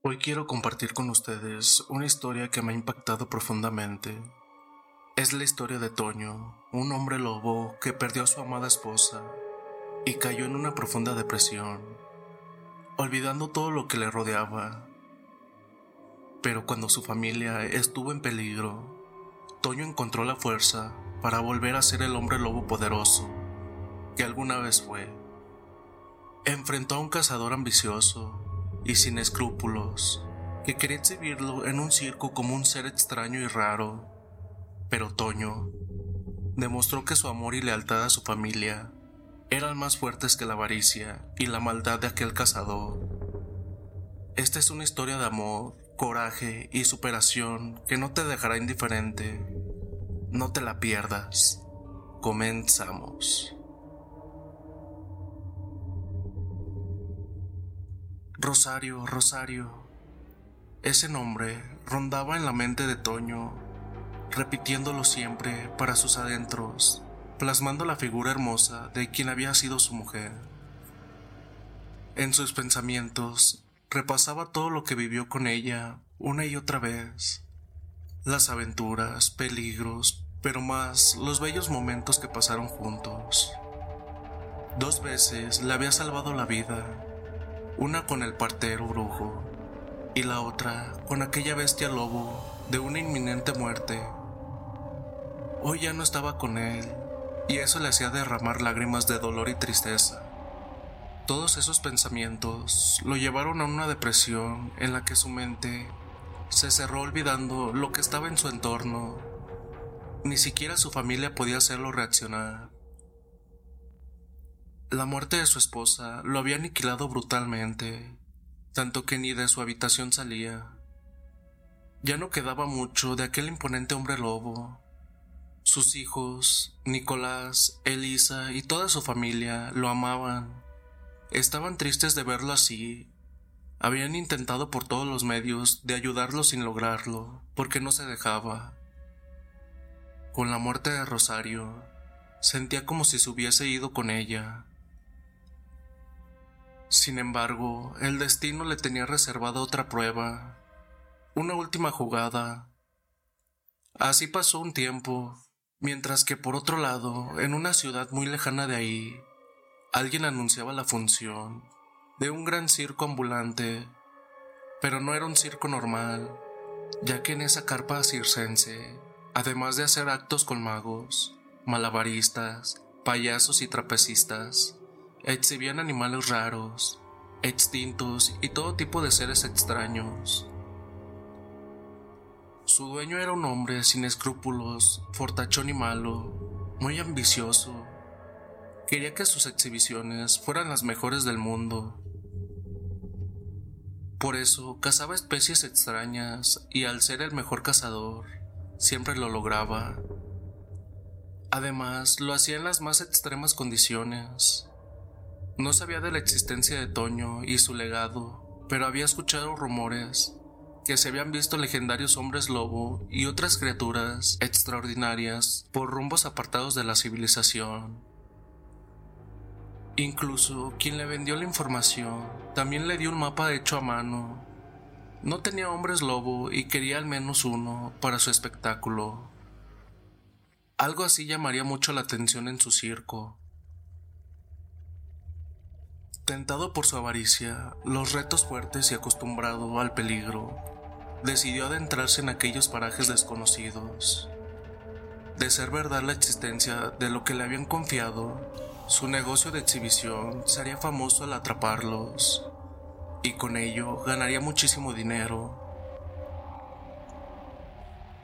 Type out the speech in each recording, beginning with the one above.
Hoy quiero compartir con ustedes una historia que me ha impactado profundamente. Es la historia de Toño, un hombre lobo que perdió a su amada esposa y cayó en una profunda depresión, olvidando todo lo que le rodeaba. Pero cuando su familia estuvo en peligro, Toño encontró la fuerza para volver a ser el hombre lobo poderoso que alguna vez fue. Enfrentó a un cazador ambicioso y sin escrúpulos, que quería exhibirlo en un circo como un ser extraño y raro. Pero Toño demostró que su amor y lealtad a su familia eran más fuertes que la avaricia y la maldad de aquel cazador. Esta es una historia de amor, coraje y superación que no te dejará indiferente. No te la pierdas. Comenzamos. Rosario, Rosario. Ese nombre rondaba en la mente de Toño, repitiéndolo siempre para sus adentros, plasmando la figura hermosa de quien había sido su mujer. En sus pensamientos repasaba todo lo que vivió con ella una y otra vez, las aventuras, peligros, pero más los bellos momentos que pasaron juntos. Dos veces le había salvado la vida una con el partero brujo y la otra con aquella bestia lobo de una inminente muerte. Hoy ya no estaba con él y eso le hacía derramar lágrimas de dolor y tristeza. Todos esos pensamientos lo llevaron a una depresión en la que su mente se cerró olvidando lo que estaba en su entorno. Ni siquiera su familia podía hacerlo reaccionar. La muerte de su esposa lo había aniquilado brutalmente, tanto que ni de su habitación salía. Ya no quedaba mucho de aquel imponente hombre lobo. Sus hijos, Nicolás, Elisa y toda su familia lo amaban. Estaban tristes de verlo así. Habían intentado por todos los medios de ayudarlo sin lograrlo, porque no se dejaba. Con la muerte de Rosario, sentía como si se hubiese ido con ella. Sin embargo, el destino le tenía reservada otra prueba, una última jugada. Así pasó un tiempo, mientras que por otro lado, en una ciudad muy lejana de ahí, alguien anunciaba la función de un gran circo ambulante, pero no era un circo normal, ya que en esa carpa circense, además de hacer actos con magos, malabaristas, payasos y trapecistas, exhibían animales raros, extintos y todo tipo de seres extraños. Su dueño era un hombre sin escrúpulos, fortachón y malo, muy ambicioso. Quería que sus exhibiciones fueran las mejores del mundo. Por eso cazaba especies extrañas y al ser el mejor cazador, siempre lo lograba. Además, lo hacía en las más extremas condiciones. No sabía de la existencia de Toño y su legado, pero había escuchado rumores que se habían visto legendarios hombres lobo y otras criaturas extraordinarias por rumbos apartados de la civilización. Incluso quien le vendió la información también le dio un mapa hecho a mano. No tenía hombres lobo y quería al menos uno para su espectáculo. Algo así llamaría mucho la atención en su circo. Tentado por su avaricia, los retos fuertes y acostumbrado al peligro, decidió adentrarse en aquellos parajes desconocidos. De ser verdad la existencia de lo que le habían confiado, su negocio de exhibición sería famoso al atraparlos, y con ello ganaría muchísimo dinero.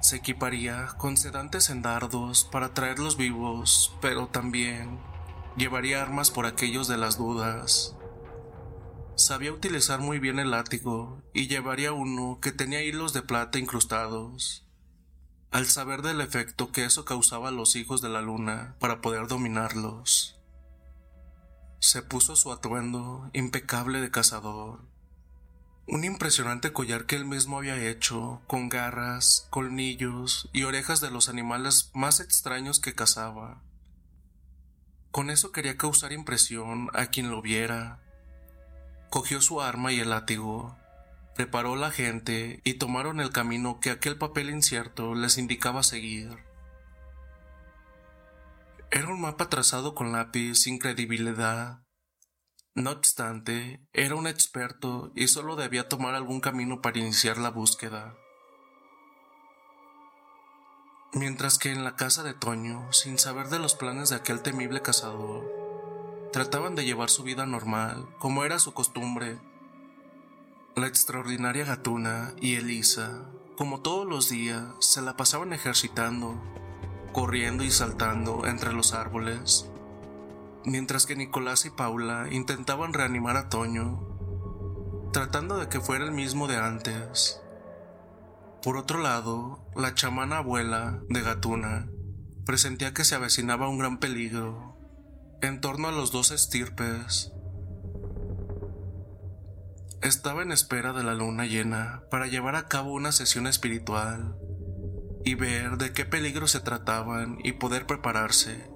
Se equiparía con sedantes en dardos para traerlos vivos, pero también llevaría armas por aquellos de las dudas. Sabía utilizar muy bien el látigo y llevaría uno que tenía hilos de plata incrustados. Al saber del efecto que eso causaba a los hijos de la luna para poder dominarlos, se puso su atuendo impecable de cazador. Un impresionante collar que él mismo había hecho, con garras, colmillos y orejas de los animales más extraños que cazaba. Con eso quería causar impresión a quien lo viera. Cogió su arma y el látigo, preparó la gente y tomaron el camino que aquel papel incierto les indicaba seguir. Era un mapa trazado con lápiz sin credibilidad. No obstante, era un experto y solo debía tomar algún camino para iniciar la búsqueda. Mientras que en la casa de Toño, sin saber de los planes de aquel temible cazador, trataban de llevar su vida normal, como era su costumbre. La extraordinaria gatuna y Elisa, como todos los días, se la pasaban ejercitando, corriendo y saltando entre los árboles, mientras que Nicolás y Paula intentaban reanimar a Toño, tratando de que fuera el mismo de antes. Por otro lado, la chamana abuela de Gatuna presentía que se avecinaba un gran peligro en torno a los dos estirpes. Estaba en espera de la luna llena para llevar a cabo una sesión espiritual y ver de qué peligro se trataban y poder prepararse.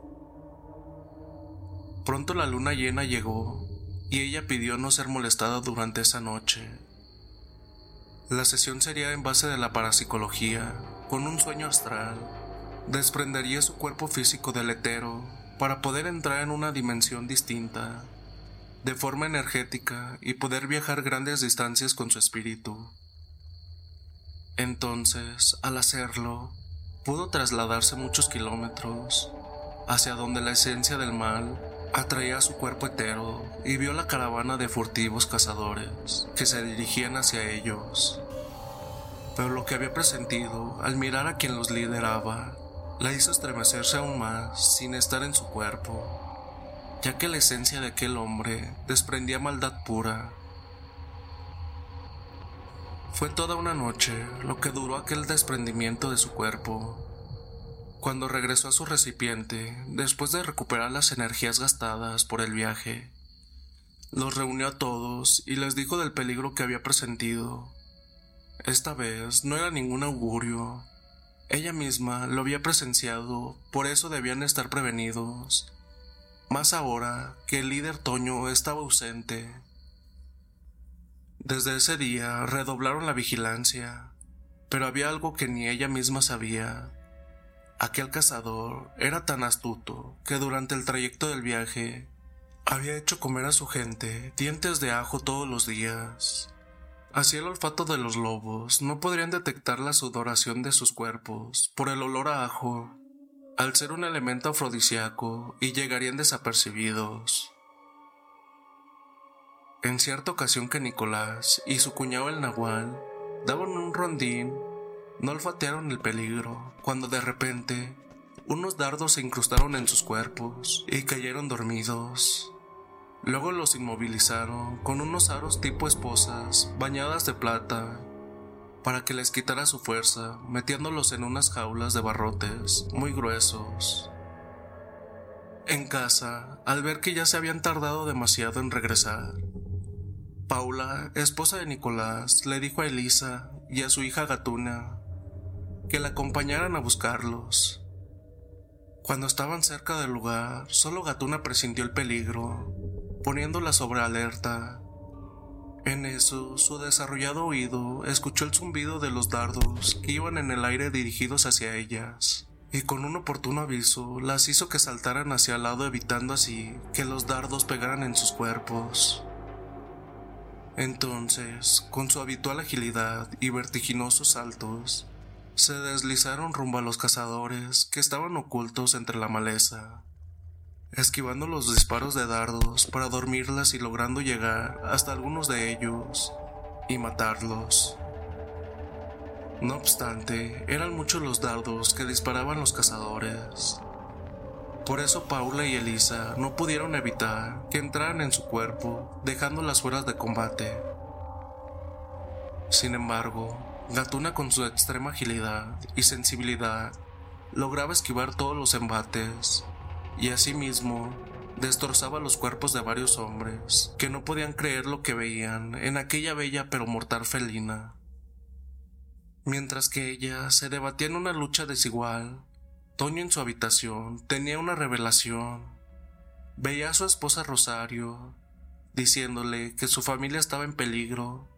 Pronto la luna llena llegó y ella pidió no ser molestada durante esa noche. La sesión sería en base de la parapsicología, con un sueño astral. Desprendería su cuerpo físico del etero para poder entrar en una dimensión distinta, de forma energética y poder viajar grandes distancias con su espíritu. Entonces, al hacerlo, pudo trasladarse muchos kilómetros hacia donde la esencia del mal atraía a su cuerpo etero y vio la caravana de furtivos cazadores que se dirigían hacia ellos. Pero lo que había presentido al mirar a quien los lideraba la hizo estremecerse aún más sin estar en su cuerpo, ya que la esencia de aquel hombre desprendía maldad pura. Fue toda una noche lo que duró aquel desprendimiento de su cuerpo, cuando regresó a su recipiente, después de recuperar las energías gastadas por el viaje, los reunió a todos y les dijo del peligro que había presentido. Esta vez no era ningún augurio. Ella misma lo había presenciado, por eso debían estar prevenidos. Más ahora que el líder Toño estaba ausente. Desde ese día redoblaron la vigilancia, pero había algo que ni ella misma sabía. Aquel cazador era tan astuto que durante el trayecto del viaje había hecho comer a su gente dientes de ajo todos los días. Así el olfato de los lobos no podrían detectar la sudoración de sus cuerpos por el olor a ajo, al ser un elemento afrodisíaco y llegarían desapercibidos. En cierta ocasión que Nicolás y su cuñado el Nahual daban un rondín no olfatearon el peligro, cuando de repente unos dardos se incrustaron en sus cuerpos y cayeron dormidos. Luego los inmovilizaron con unos aros tipo esposas bañadas de plata para que les quitara su fuerza, metiéndolos en unas jaulas de barrotes muy gruesos. En casa, al ver que ya se habían tardado demasiado en regresar, Paula, esposa de Nicolás, le dijo a Elisa y a su hija Gatuna que la acompañaran a buscarlos. Cuando estaban cerca del lugar, solo Gatuna presintió el peligro, poniéndola sobre alerta. En eso, su desarrollado oído escuchó el zumbido de los dardos que iban en el aire dirigidos hacia ellas. y con un oportuno aviso las hizo que saltaran hacia el lado evitando así que los dardos pegaran en sus cuerpos. Entonces, con su habitual agilidad y vertiginosos saltos, se deslizaron rumbo a los cazadores que estaban ocultos entre la maleza, esquivando los disparos de dardos para dormirlas y logrando llegar hasta algunos de ellos y matarlos. No obstante, eran muchos los dardos que disparaban los cazadores. Por eso Paula y Elisa no pudieron evitar que entraran en su cuerpo, dejándolas fuera de combate. Sin embargo, Gatuna con su extrema agilidad y sensibilidad lograba esquivar todos los embates y asimismo destrozaba los cuerpos de varios hombres que no podían creer lo que veían en aquella bella pero mortal felina Mientras que ella se debatía en una lucha desigual, Toño en su habitación tenía una revelación. Veía a su esposa Rosario, diciéndole que su familia estaba en peligro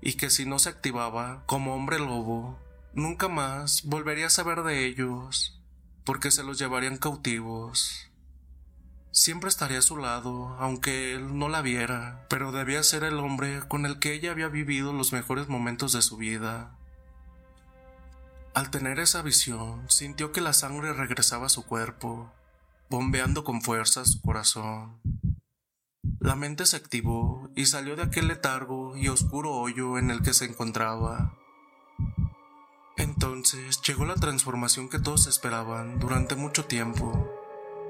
y que si no se activaba como hombre lobo, nunca más volvería a saber de ellos, porque se los llevarían cautivos. Siempre estaría a su lado, aunque él no la viera, pero debía ser el hombre con el que ella había vivido los mejores momentos de su vida. Al tener esa visión, sintió que la sangre regresaba a su cuerpo, bombeando con fuerza su corazón. La mente se activó y salió de aquel letargo y oscuro hoyo en el que se encontraba. Entonces llegó la transformación que todos esperaban durante mucho tiempo,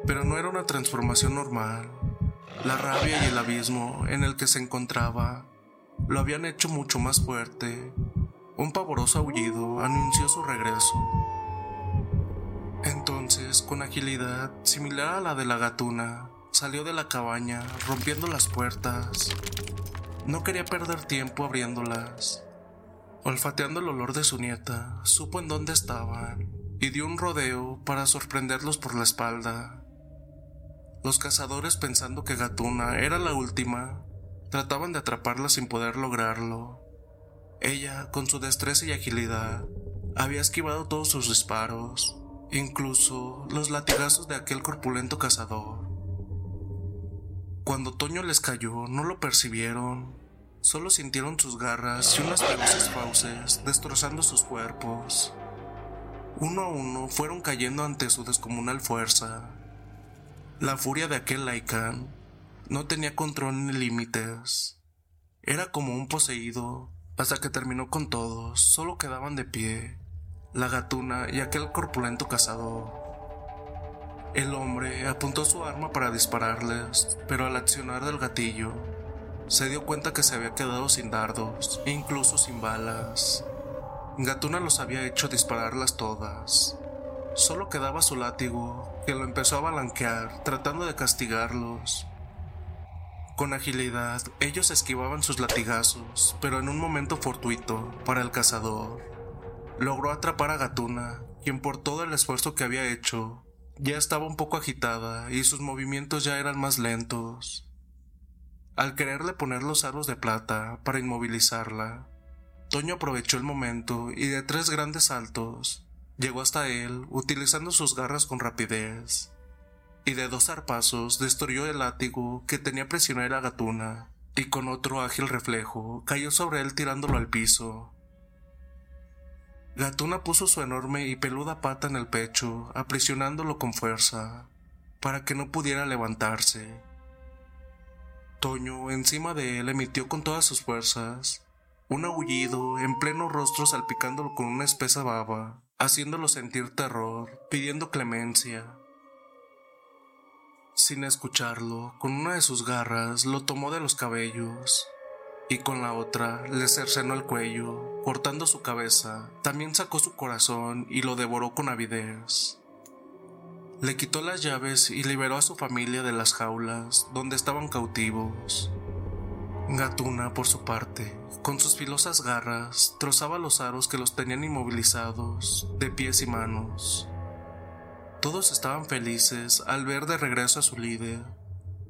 pero no era una transformación normal. La rabia y el abismo en el que se encontraba lo habían hecho mucho más fuerte un pavoroso aullido anunció su regreso. Entonces, con agilidad similar a la de la gatuna, salió de la cabaña, rompiendo las puertas. No quería perder tiempo abriéndolas. Olfateando el olor de su nieta, supo en dónde estaban y dio un rodeo para sorprenderlos por la espalda. Los cazadores, pensando que Gatuna era la última, trataban de atraparla sin poder lograrlo. Ella, con su destreza y agilidad, había esquivado todos sus disparos, incluso los latigazos de aquel corpulento cazador. Cuando Toño les cayó, no lo percibieron, solo sintieron sus garras y unas feroces fauces destrozando sus cuerpos. Uno a uno fueron cayendo ante su descomunal fuerza. La furia de aquel Laikan no tenía control ni límites. Era como un poseído hasta que terminó con todos, solo quedaban de pie la gatuna y aquel corpulento cazador. El hombre apuntó su arma para dispararles, pero al accionar del gatillo, se dio cuenta que se había quedado sin dardos e incluso sin balas. Gatuna los había hecho dispararlas todas. Solo quedaba su látigo, que lo empezó a balanquear, tratando de castigarlos, con agilidad, ellos esquivaban sus latigazos, pero en un momento fortuito, para el cazador, logró atrapar a Gatuna, quien por todo el esfuerzo que había hecho, ya estaba un poco agitada y sus movimientos ya eran más lentos. Al quererle poner los aros de plata para inmovilizarla, Toño aprovechó el momento y de tres grandes saltos llegó hasta él utilizando sus garras con rapidez y de dos zarpazos destruyó el látigo que tenía prisionera a Gatuna, y con otro ágil reflejo cayó sobre él tirándolo al piso. Gatuna puso su enorme y peluda pata en el pecho, aprisionándolo con fuerza, para que no pudiera levantarse. Toño, encima de él, emitió con todas sus fuerzas un aullido en pleno rostro salpicándolo con una espesa baba, haciéndolo sentir terror, pidiendo clemencia. Sin escucharlo, con una de sus garras lo tomó de los cabellos y con la otra le cercenó el cuello, cortando su cabeza. También sacó su corazón y lo devoró con avidez. Le quitó las llaves y liberó a su familia de las jaulas donde estaban cautivos. Gatuna, por su parte, con sus filosas garras, trozaba los aros que los tenían inmovilizados, de pies y manos. Todos estaban felices al ver de regreso a su líder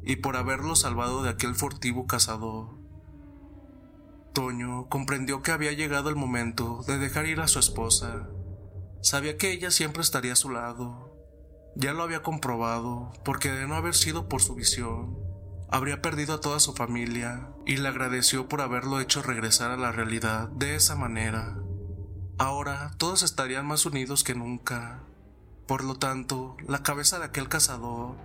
y por haberlo salvado de aquel furtivo cazador. Toño comprendió que había llegado el momento de dejar ir a su esposa, Sabía que ella siempre estaría a su lado. Ya lo había comprobado, porque de no haber sido por su visión, habría perdido a toda su familia y le agradeció por haberlo hecho regresar a la realidad de esa manera. Ahora todos estarían más unidos que nunca. Por lo tanto, la cabeza de aquel cazador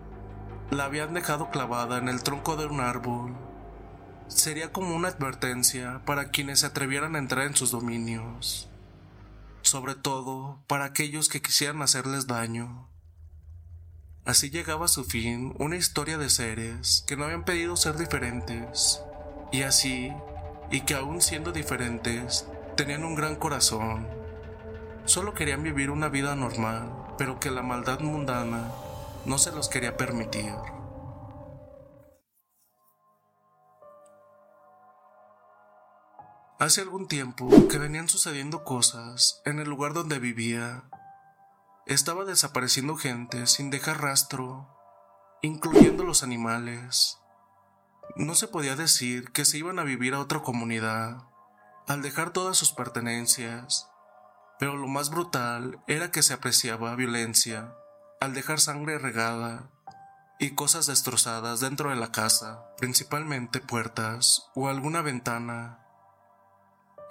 la habían dejado clavada en el tronco de un árbol. Sería como una advertencia para quienes se atrevieran a entrar en sus dominios, sobre todo para aquellos que quisieran hacerles daño. Así llegaba a su fin una historia de seres que no habían pedido ser diferentes, y así, y que aún siendo diferentes, tenían un gran corazón. Solo querían vivir una vida normal, pero que la maldad mundana no se los quería permitir. Hace algún tiempo que venían sucediendo cosas en el lugar donde vivía estaba desapareciendo gente sin dejar rastro, incluyendo los animales. No se podía decir que se iban a vivir a otra comunidad, al dejar todas sus pertenencias, pero lo más brutal era que se apreciaba violencia al dejar sangre regada y cosas destrozadas dentro de la casa, principalmente puertas o alguna ventana.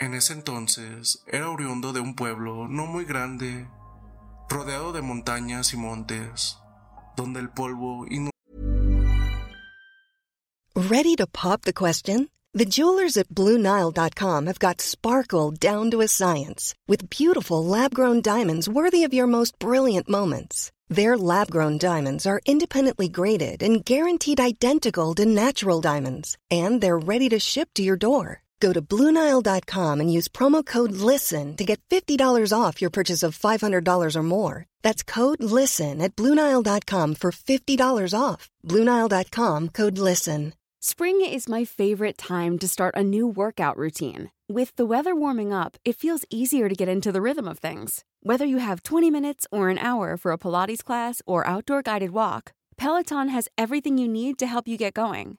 En ese entonces era oriundo de un pueblo no muy grande rodeado de montañas y montes, donde el polvo Ready to pop the question? The jewelers at BlueNile.com have got sparkle down to a science with beautiful lab-grown diamonds worthy of your most brilliant moments. Their lab-grown diamonds are independently graded and guaranteed identical to natural diamonds, and they're ready to ship to your door. Go to Bluenile.com and use promo code LISTEN to get $50 off your purchase of $500 or more. That's code LISTEN at Bluenile.com for $50 off. Bluenile.com code LISTEN. Spring is my favorite time to start a new workout routine. With the weather warming up, it feels easier to get into the rhythm of things. Whether you have 20 minutes or an hour for a Pilates class or outdoor guided walk, Peloton has everything you need to help you get going.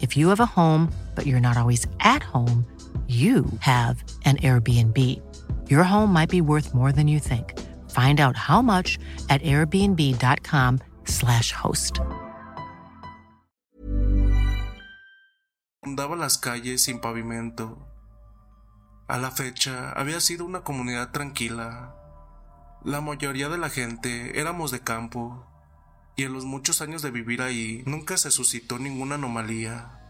If you have a home, but you're not always at home, you have an Airbnb. Your home might be worth more than you think. Find out how much at airbnb.com/slash host. Andaba las calles sin pavimento. A la fecha había sido una comunidad tranquila. La mayoría de la gente éramos de campo, y en los muchos años de vivir ahí nunca se suscitó ninguna anomalía.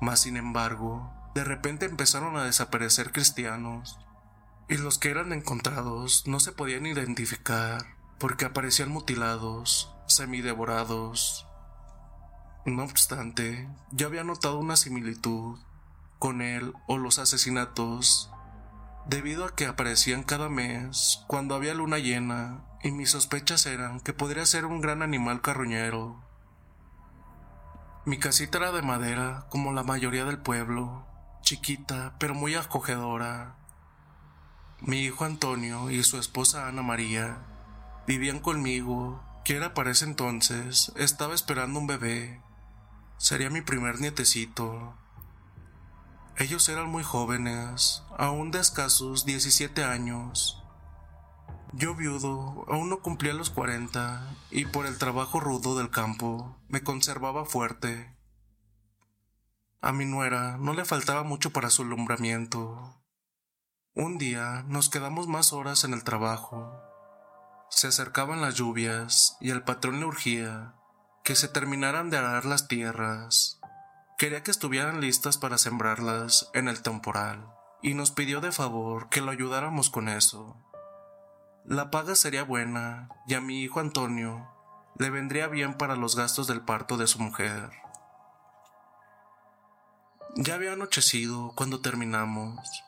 Mas sin embargo, de repente empezaron a desaparecer cristianos, y los que eran encontrados no se podían identificar porque aparecían mutilados, semidevorados. No obstante, yo había notado una similitud con él o los asesinatos, debido a que aparecían cada mes cuando había luna llena, y mis sospechas eran que podría ser un gran animal carroñero. Mi casita era de madera, como la mayoría del pueblo, chiquita pero muy acogedora. Mi hijo Antonio y su esposa Ana María vivían conmigo, que era para ese entonces, estaba esperando un bebé. Sería mi primer nietecito. Ellos eran muy jóvenes, aún de escasos 17 años. Yo viudo, aún no cumplía los 40 y por el trabajo rudo del campo me conservaba fuerte. A mi nuera no le faltaba mucho para su alumbramiento. Un día nos quedamos más horas en el trabajo. Se acercaban las lluvias y el patrón le urgía que se terminaran de arar las tierras. Quería que estuvieran listas para sembrarlas en el temporal y nos pidió de favor que lo ayudáramos con eso. La paga sería buena y a mi hijo Antonio le vendría bien para los gastos del parto de su mujer. Ya había anochecido cuando terminamos.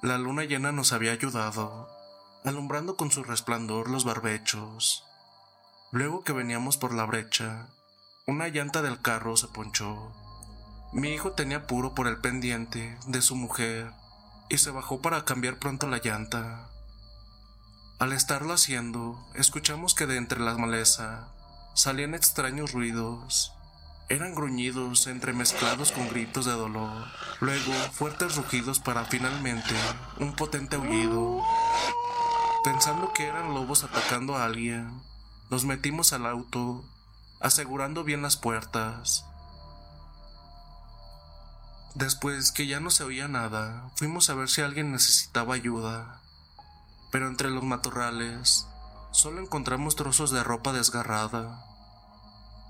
La luna llena nos había ayudado, alumbrando con su resplandor los barbechos. Luego que veníamos por la brecha, una llanta del carro se ponchó. Mi hijo tenía puro por el pendiente de su mujer y se bajó para cambiar pronto la llanta. Al estarlo haciendo, escuchamos que de entre las maleza salían extraños ruidos. Eran gruñidos entremezclados con gritos de dolor, luego fuertes rugidos para finalmente un potente aullido. Pensando que eran lobos atacando a alguien, nos metimos al auto, asegurando bien las puertas. Después que ya no se oía nada, fuimos a ver si alguien necesitaba ayuda. Pero entre los matorrales, solo encontramos trozos de ropa desgarrada.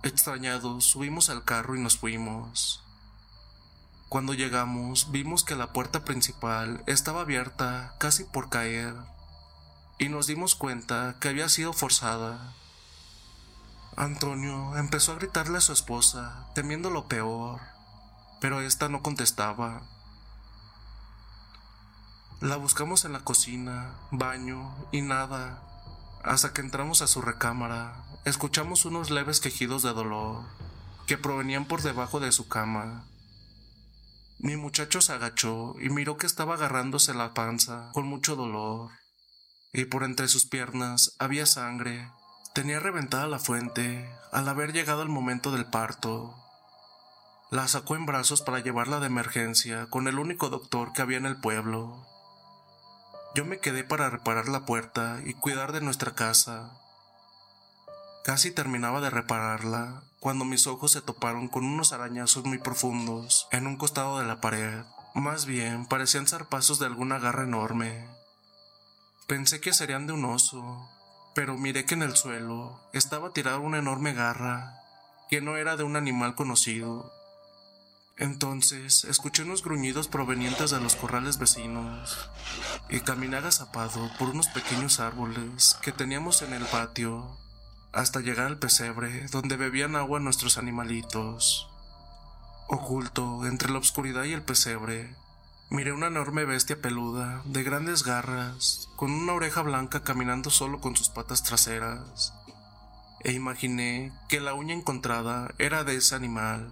Extrañados, subimos al carro y nos fuimos. Cuando llegamos, vimos que la puerta principal estaba abierta casi por caer, y nos dimos cuenta que había sido forzada. Antonio empezó a gritarle a su esposa, temiendo lo peor, pero ésta no contestaba. La buscamos en la cocina, baño y nada, hasta que entramos a su recámara escuchamos unos leves quejidos de dolor que provenían por debajo de su cama. Mi muchacho se agachó y miró que estaba agarrándose la panza con mucho dolor, y por entre sus piernas había sangre. Tenía reventada la fuente al haber llegado el momento del parto. La sacó en brazos para llevarla de emergencia con el único doctor que había en el pueblo. Yo me quedé para reparar la puerta y cuidar de nuestra casa. Casi terminaba de repararla cuando mis ojos se toparon con unos arañazos muy profundos en un costado de la pared. Más bien parecían zarpazos de alguna garra enorme. Pensé que serían de un oso, pero miré que en el suelo estaba tirada una enorme garra, que no era de un animal conocido. Entonces escuché unos gruñidos provenientes de los corrales vecinos y caminé agazapado por unos pequeños árboles que teníamos en el patio hasta llegar al pesebre donde bebían agua nuestros animalitos. Oculto entre la oscuridad y el pesebre, miré una enorme bestia peluda, de grandes garras, con una oreja blanca caminando solo con sus patas traseras, e imaginé que la uña encontrada era de ese animal.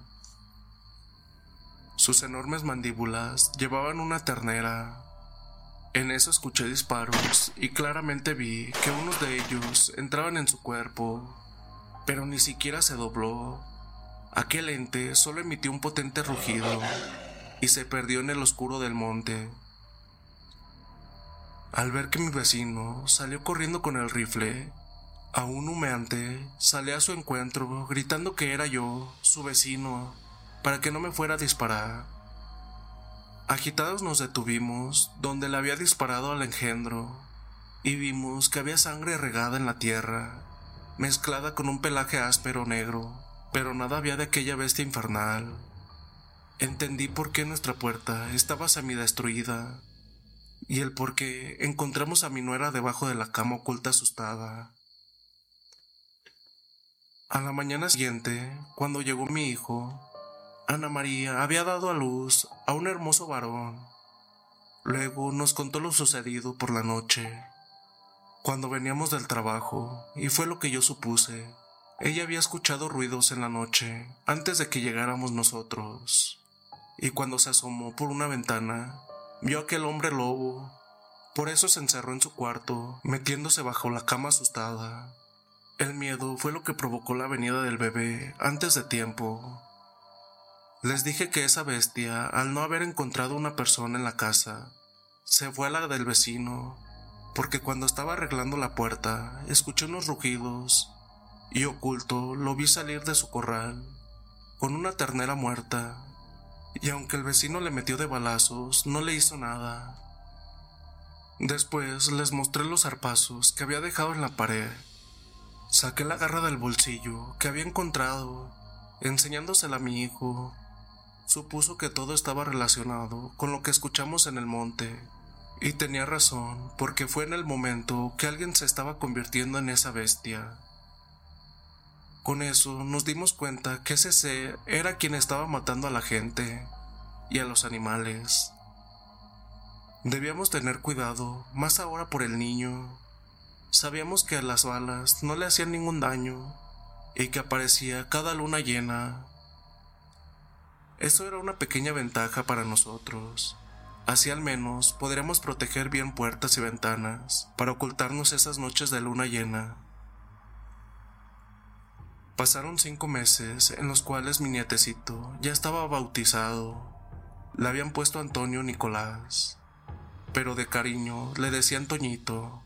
Sus enormes mandíbulas llevaban una ternera, en eso escuché disparos y claramente vi que unos de ellos entraban en su cuerpo, pero ni siquiera se dobló. Aquel ente solo emitió un potente rugido y se perdió en el oscuro del monte. Al ver que mi vecino salió corriendo con el rifle, aún humeante, salí a su encuentro gritando que era yo, su vecino, para que no me fuera a disparar. Agitados nos detuvimos donde le había disparado al engendro y vimos que había sangre regada en la tierra, mezclada con un pelaje áspero negro, pero nada había de aquella bestia infernal. Entendí por qué nuestra puerta estaba semidestruida y el por qué encontramos a mi nuera debajo de la cama oculta asustada. A la mañana siguiente, cuando llegó mi hijo, Ana María había dado a luz a un hermoso varón. Luego nos contó lo sucedido por la noche, cuando veníamos del trabajo, y fue lo que yo supuse. Ella había escuchado ruidos en la noche antes de que llegáramos nosotros, y cuando se asomó por una ventana, vio aquel hombre lobo Por eso se encerró en su cuarto, metiéndose bajo la cama asustada. El miedo fue lo que provocó la venida del bebé antes de tiempo. Les dije que esa bestia, al no haber encontrado una persona en la casa, se fue a la del vecino, porque cuando estaba arreglando la puerta, escuché unos rugidos y oculto lo vi salir de su corral con una ternera muerta, y aunque el vecino le metió de balazos, no le hizo nada. Después les mostré los zarpazos que había dejado en la pared. Saqué la garra del bolsillo que había encontrado, enseñándosela a mi hijo. Supuso que todo estaba relacionado con lo que escuchamos en el monte, y tenía razón, porque fue en el momento que alguien se estaba convirtiendo en esa bestia. Con eso nos dimos cuenta que ese ser era quien estaba matando a la gente y a los animales. Debíamos tener cuidado, más ahora por el niño. Sabíamos que las balas no le hacían ningún daño y que aparecía cada luna llena. Eso era una pequeña ventaja para nosotros. Así al menos podremos proteger bien puertas y ventanas para ocultarnos esas noches de luna llena. Pasaron cinco meses en los cuales mi nietecito ya estaba bautizado. Le habían puesto Antonio Nicolás, pero de cariño le decían Toñito.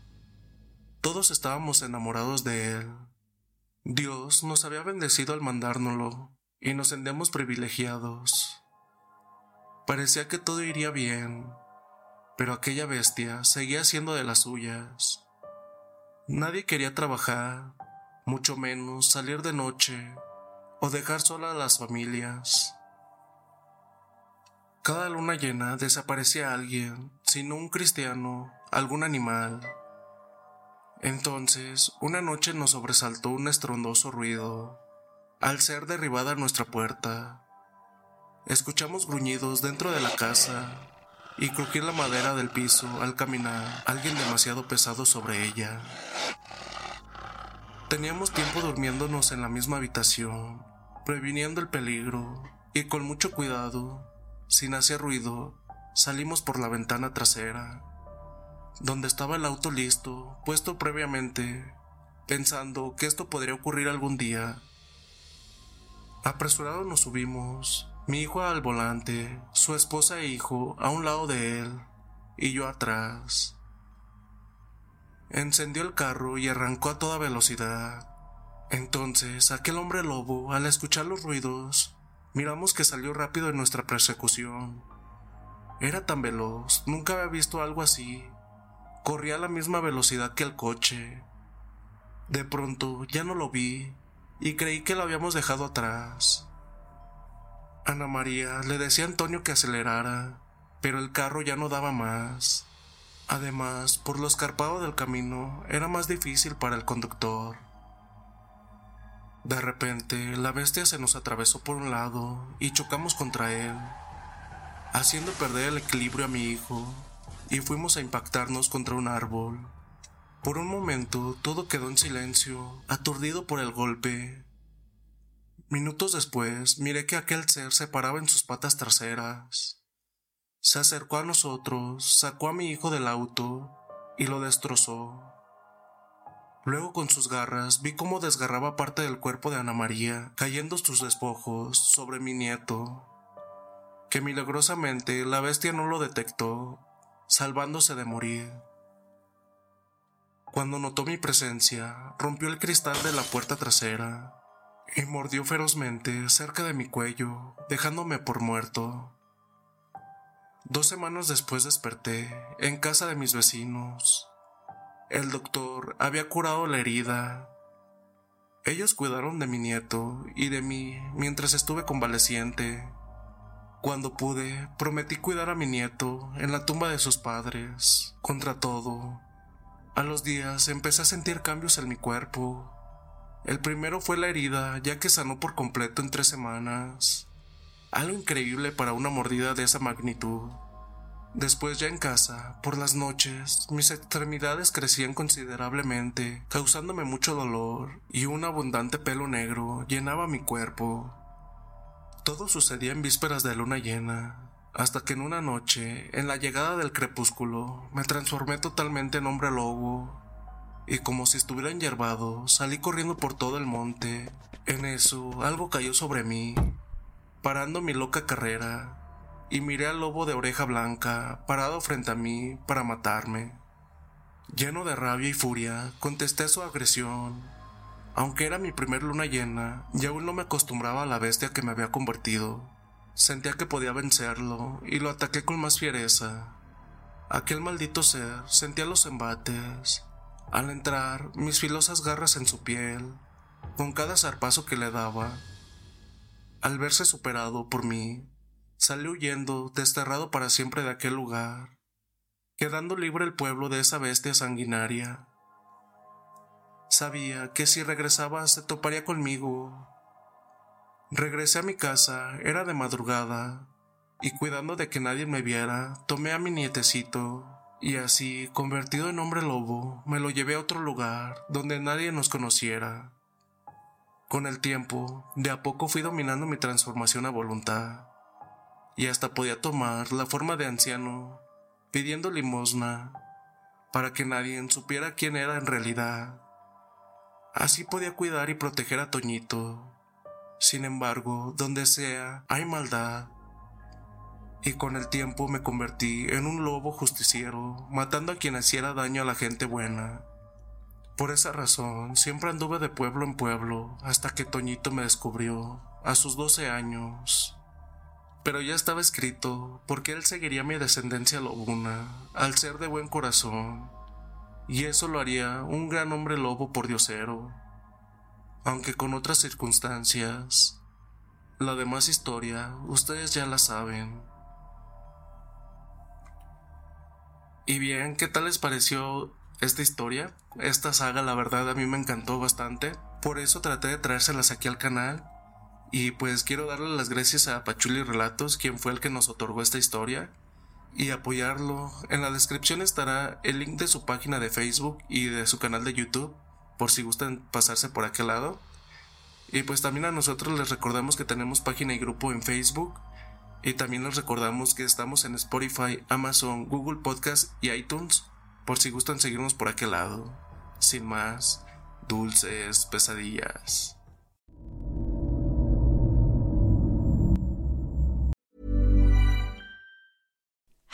Todos estábamos enamorados de él. Dios nos había bendecido al mandárnoslo y nos sentíamos privilegiados. Parecía que todo iría bien, pero aquella bestia seguía siendo de las suyas. Nadie quería trabajar, mucho menos salir de noche o dejar sola a las familias. Cada luna llena desaparecía alguien, sino un cristiano, algún animal. Entonces, una noche nos sobresaltó un estrondoso ruido, al ser derribada nuestra puerta. Escuchamos gruñidos dentro de la casa y crujir la madera del piso al caminar alguien demasiado pesado sobre ella. Teníamos tiempo durmiéndonos en la misma habitación, previniendo el peligro, y con mucho cuidado, sin hacer ruido, salimos por la ventana trasera, donde estaba el auto listo, puesto previamente, pensando que esto podría ocurrir algún día. Apresurados nos subimos, mi hijo al volante, su esposa e hijo a un lado de él, y yo atrás. Encendió el carro y arrancó a toda velocidad. Entonces, aquel hombre lobo, al escuchar los ruidos, miramos que salió rápido en nuestra persecución. Era tan veloz, nunca había visto algo así. Corría a la misma velocidad que el coche. De pronto ya no lo vi y creí que lo habíamos dejado atrás. Ana María le decía a Antonio que acelerara, pero el carro ya no daba más. Además, por lo escarpado del camino, era más difícil para el conductor. De repente, la bestia se nos atravesó por un lado y chocamos contra él, haciendo perder el equilibrio a mi hijo, y fuimos a impactarnos contra un árbol. Por un momento todo quedó en silencio, aturdido por el golpe. Minutos después miré que aquel ser se paraba en sus patas traseras. Se acercó a nosotros, sacó a mi hijo del auto y lo destrozó. Luego con sus garras vi cómo desgarraba parte del cuerpo de Ana María, cayendo sus despojos sobre mi nieto, que milagrosamente la bestia no lo detectó, salvándose de morir. Cuando notó mi presencia, rompió el cristal de la puerta trasera y mordió ferozmente cerca de mi cuello, dejándome por muerto. Dos semanas después desperté en casa de mis vecinos. El doctor había curado la herida. Ellos cuidaron de mi nieto y de mí mientras estuve convaleciente. Cuando pude, prometí cuidar a mi nieto en la tumba de sus padres, contra todo. A los días empecé a sentir cambios en mi cuerpo. El primero fue la herida, ya que sanó por completo en tres semanas algo increíble para una mordida de esa magnitud. Después ya en casa, por las noches, mis extremidades crecían considerablemente, causándome mucho dolor, y un abundante pelo negro llenaba mi cuerpo. Todo sucedía en vísperas de luna llena, hasta que en una noche, en la llegada del crepúsculo, me transformé totalmente en hombre lobo, y como si estuviera enyerbado, salí corriendo por todo el monte. En eso, algo cayó sobre mí, parando mi loca carrera, y miré al lobo de oreja blanca, parado frente a mí, para matarme. Lleno de rabia y furia, contesté su agresión. Aunque era mi primer luna llena, y aún no me acostumbraba a la bestia que me había convertido. Sentía que podía vencerlo y lo ataqué con más fiereza. Aquel maldito ser sentía los embates. Al entrar, mis filosas garras en su piel, con cada zarpazo que le daba. Al verse superado por mí, salió huyendo, desterrado para siempre de aquel lugar, quedando libre el pueblo de esa bestia sanguinaria. Sabía que si regresaba se toparía conmigo Regresé a mi casa, era de madrugada, y cuidando de que nadie me viera, tomé a mi nietecito, y así, convertido en hombre lobo, me lo llevé a otro lugar donde nadie nos conociera. Con el tiempo, de a poco fui dominando mi transformación a voluntad, y hasta podía tomar la forma de anciano, pidiendo limosna, para que nadie supiera quién era en realidad. Así podía cuidar y proteger a Toñito, sin embargo, donde sea, hay maldad. Y con el tiempo me convertí en un lobo justiciero, matando a quien hiciera daño a la gente buena. Por esa razón, siempre anduve de pueblo en pueblo hasta que Toñito me descubrió, a sus 12 años. Pero ya estaba escrito, porque él seguiría mi descendencia lobuna, al ser de buen corazón, y eso lo haría un gran hombre lobo por diosero aunque con otras circunstancias. La demás historia ustedes ya la saben. Y bien, ¿qué tal les pareció esta historia? Esta saga la verdad a mí me encantó bastante, por eso traté de traérselas aquí al canal. Y pues quiero darle las gracias a Pachuli Relatos, quien fue el que nos otorgó esta historia, y apoyarlo. En la descripción estará el link de su página de Facebook y de su canal de YouTube por si gustan pasarse por aquel lado. Y pues también a nosotros les recordamos que tenemos página y grupo en Facebook. Y también les recordamos que estamos en Spotify, Amazon, Google Podcast y iTunes. Por si gustan seguirnos por aquel lado. Sin más, dulces pesadillas.